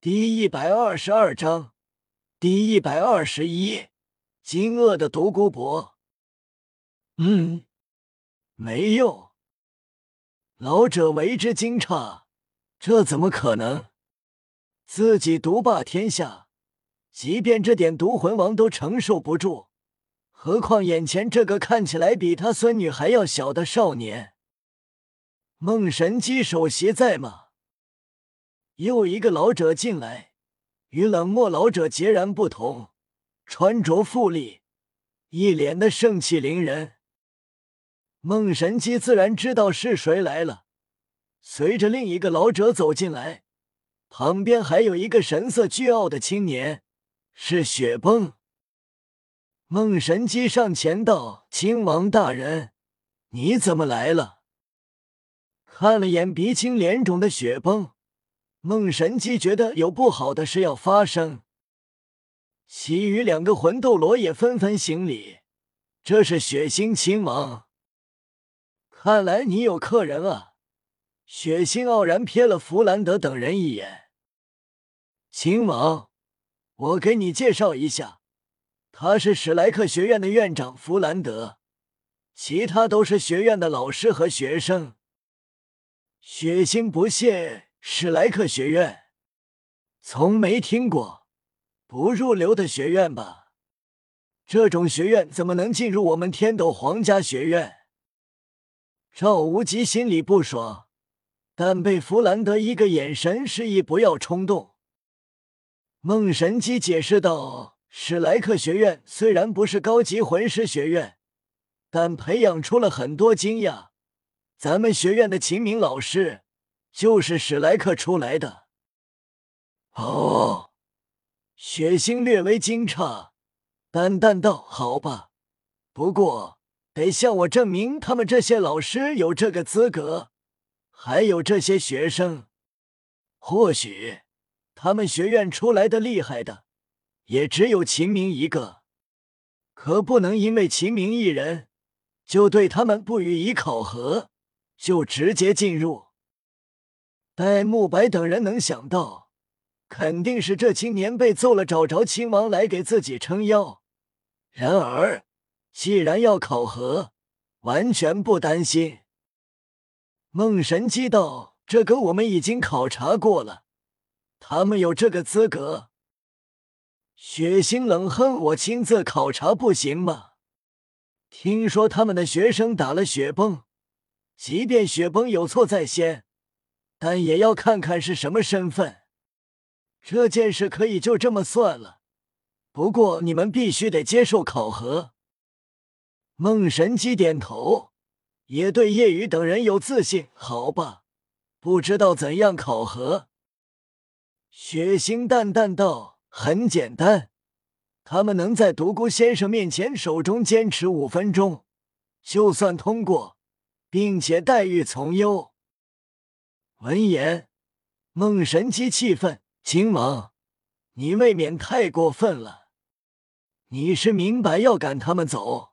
第一百二十二章，第一百二十一，惊愕的独孤博。嗯，没用。老者为之惊诧，这怎么可能？自己独霸天下，即便这点毒魂王都承受不住，何况眼前这个看起来比他孙女还要小的少年？梦神机首席在吗？又一个老者进来，与冷漠老者截然不同，穿着富丽，一脸的盛气凌人。孟神机自然知道是谁来了，随着另一个老者走进来，旁边还有一个神色倨傲的青年，是雪崩。孟神机上前道：“亲王大人，你怎么来了？”看了眼鼻青脸肿的雪崩。孟神机觉得有不好的事要发生，其余两个魂斗罗也纷纷行礼。这是血腥亲王，看来你有客人啊！血腥傲然瞥了弗兰德等人一眼。亲王，我给你介绍一下，他是史莱克学院的院长弗兰德，其他都是学院的老师和学生。血腥不屑。史莱克学院，从没听过，不入流的学院吧？这种学院怎么能进入我们天斗皇家学院？赵无极心里不爽，但被弗兰德一个眼神示意不要冲动。梦神机解释道：“史莱克学院虽然不是高级魂师学院，但培养出了很多精亚。咱们学院的秦明老师。”就是史莱克出来的。哦，血腥略微惊诧，淡淡道：“好吧，不过得向我证明他们这些老师有这个资格，还有这些学生。或许他们学院出来的厉害的，也只有秦明一个，可不能因为秦明一人就对他们不予以考核，就直接进入。”戴沐白等人能想到，肯定是这青年被揍了，找着亲王来给自己撑腰。然而，既然要考核，完全不担心。梦神机道：“这个我们已经考察过了，他们有这个资格。”血腥冷哼：“我亲自考察不行吗？听说他们的学生打了雪崩，即便雪崩有错在先。”但也要看看是什么身份，这件事可以就这么算了。不过你们必须得接受考核。梦神机点头，也对叶雨等人有自信。好吧，不知道怎样考核。血腥淡淡道：“很简单，他们能在独孤先生面前手中坚持五分钟，就算通过，并且待遇从优。”闻言，孟神机气愤：“秦王，你未免太过分了！你是明白要赶他们走？”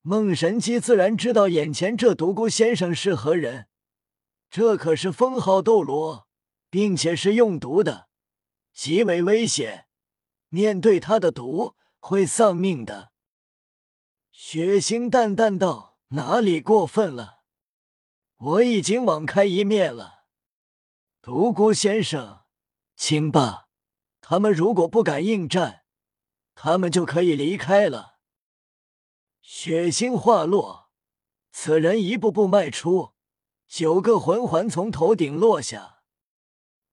孟神机自然知道眼前这独孤先生是何人，这可是封号斗罗，并且是用毒的，极为危险。面对他的毒，会丧命的。血腥淡淡道：“哪里过分了？”我已经网开一面了，独孤先生，请吧。他们如果不敢应战，他们就可以离开了。血腥话落，此人一步步迈出，九个魂环从头顶落下，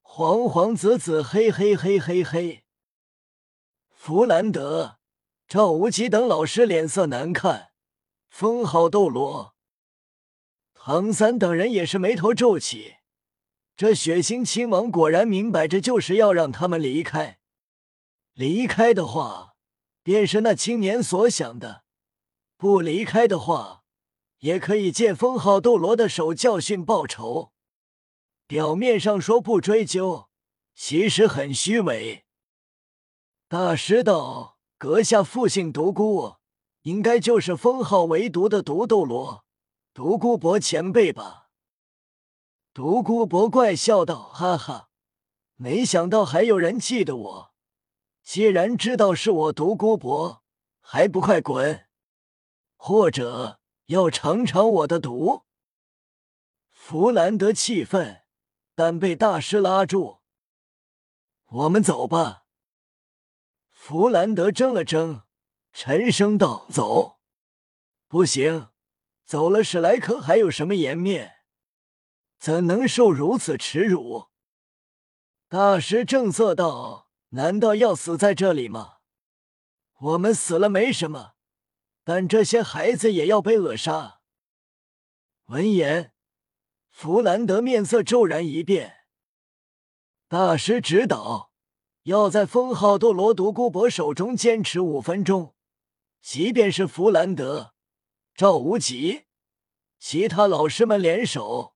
黄黄紫紫黑黑黑黑黑。弗兰德、赵无极等老师脸色难看，封号斗罗。唐三等人也是眉头皱起，这血腥亲王果然明摆着就是要让他们离开。离开的话，便是那青年所想的；不离开的话，也可以借封号斗罗的手教训报仇。表面上说不追究，其实很虚伪。大师道：“阁下复姓独孤，应该就是封号为毒的毒斗罗。”独孤博前辈吧，独孤博怪笑道：“哈哈，没想到还有人记得我。既然知道是我独孤博，还不快滚！或者要尝尝我的毒？弗兰德气愤，但被大师拉住。我们走吧。弗兰德怔了怔，沉声道：“走，不行，走了史莱克还有什么颜面？怎能受如此耻辱？”大师正色道：“难道要死在这里吗？我们死了没什么，但这些孩子也要被扼杀。”闻言，弗兰德面色骤然一变。大师指导，要在封号斗罗独孤博手中坚持五分钟，即便是弗兰德、赵无极，其他老师们联手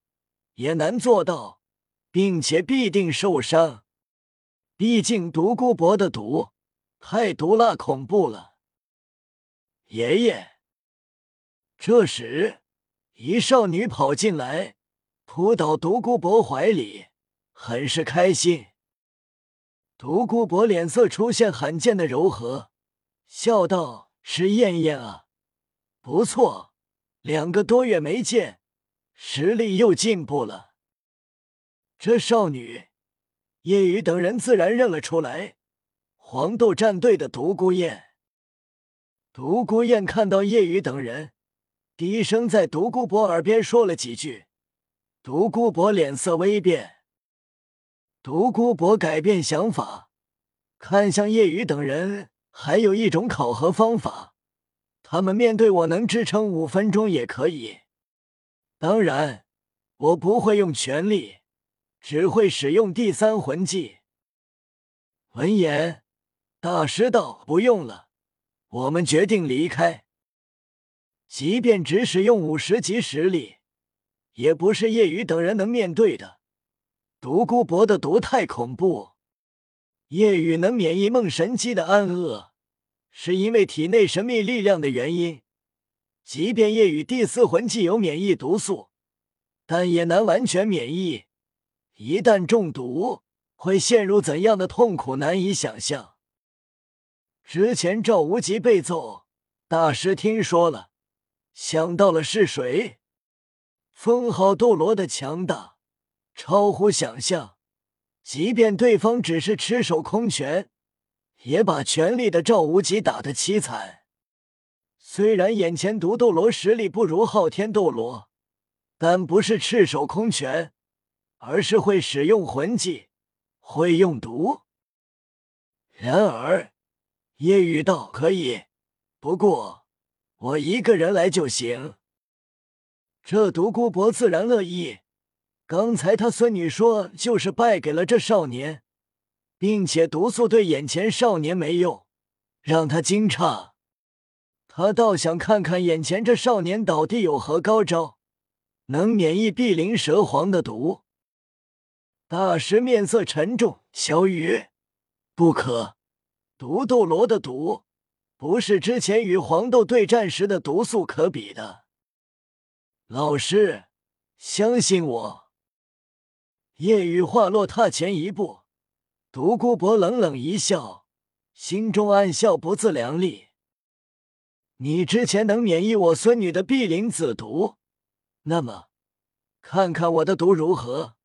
也难做到，并且必定受伤。毕竟独孤博的毒太毒辣、恐怖了。爷爷，这时一少女跑进来，扑倒独孤博怀里。很是开心，独孤博脸色出现罕见的柔和，笑道：“是燕燕啊，不错，两个多月没见，实力又进步了。”这少女，叶雨等人自然认了出来，黄豆战队的独孤雁。独孤雁看到叶雨等人，低声在独孤博耳边说了几句，独孤博脸色微变。独孤博改变想法，看向叶雨等人，还有一种考核方法。他们面对我能支撑五分钟也可以，当然我不会用全力，只会使用第三魂技。闻言，大师道：“不用了，我们决定离开。即便只使用五十级实力，也不是叶雨等人能面对的。”独孤博的毒太恐怖，夜雨能免疫梦神姬的暗恶，是因为体内神秘力量的原因。即便夜雨第四魂技有免疫毒素，但也难完全免疫。一旦中毒，会陷入怎样的痛苦，难以想象。之前赵无极被揍，大师听说了，想到了是谁？封号斗罗的强大。超乎想象，即便对方只是赤手空拳，也把全力的赵无极打得凄惨。虽然眼前毒斗罗实力不如昊天斗罗，但不是赤手空拳，而是会使用魂技，会用毒。然而，夜雨道可以，不过我一个人来就行。这独孤博自然乐意。刚才他孙女说，就是败给了这少年，并且毒素对眼前少年没用，让他惊诧。他倒想看看眼前这少年到底有何高招，能免疫碧鳞蛇皇的毒。大师面色沉重：“小雨，不可！毒斗罗的毒，不是之前与黄豆对战时的毒素可比的。老师，相信我。”夜雨话落，踏前一步，独孤博冷冷一笑，心中暗笑不自量力。你之前能免疫我孙女的碧鳞紫毒，那么看看我的毒如何？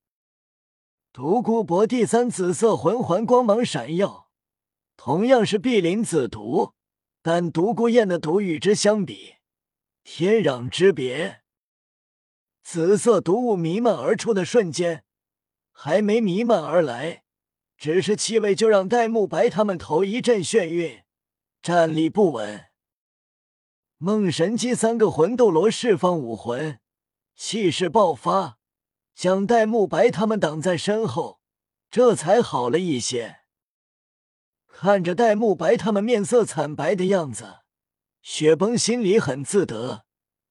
独孤博第三紫色魂环光芒闪耀，同样是碧鳞紫毒，但独孤雁的毒与之相比，天壤之别。紫色毒雾弥漫而出的瞬间。还没弥漫而来，只是气味就让戴沐白他们头一阵眩晕，站立不稳。梦神机三个魂斗罗释放武魂，气势爆发，将戴沐白他们挡在身后，这才好了一些。看着戴沐白他们面色惨白的样子，雪崩心里很自得，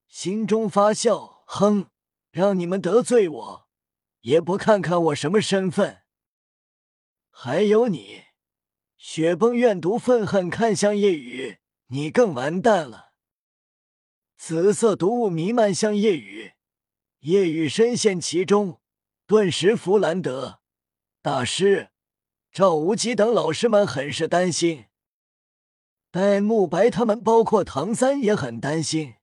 心中发笑，哼，让你们得罪我。也不看看我什么身份，还有你，雪崩怨毒愤恨看向夜雨，你更完蛋了。紫色毒雾弥漫向夜雨，夜雨深陷其中，顿时弗兰德大师赵无极等老师们很是担心。戴沐白他们，包括唐三也很担心。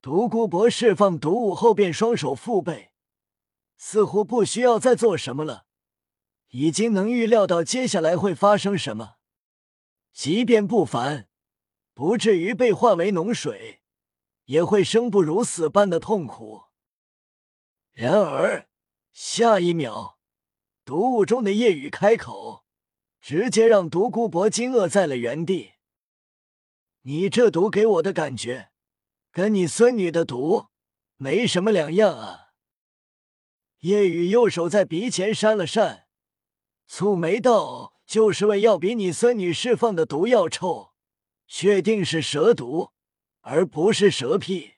独孤博释放毒物后便双手负背，似乎不需要再做什么了，已经能预料到接下来会发生什么。即便不凡，不至于被化为脓水，也会生不如死般的痛苦。然而下一秒，毒雾中的夜雨开口。直接让独孤博惊愕在了原地。你这毒给我的感觉，跟你孙女的毒没什么两样啊！夜雨右手在鼻前扇了扇，蹙眉道：“就是为要比你孙女释放的毒药臭，确定是蛇毒，而不是蛇屁。”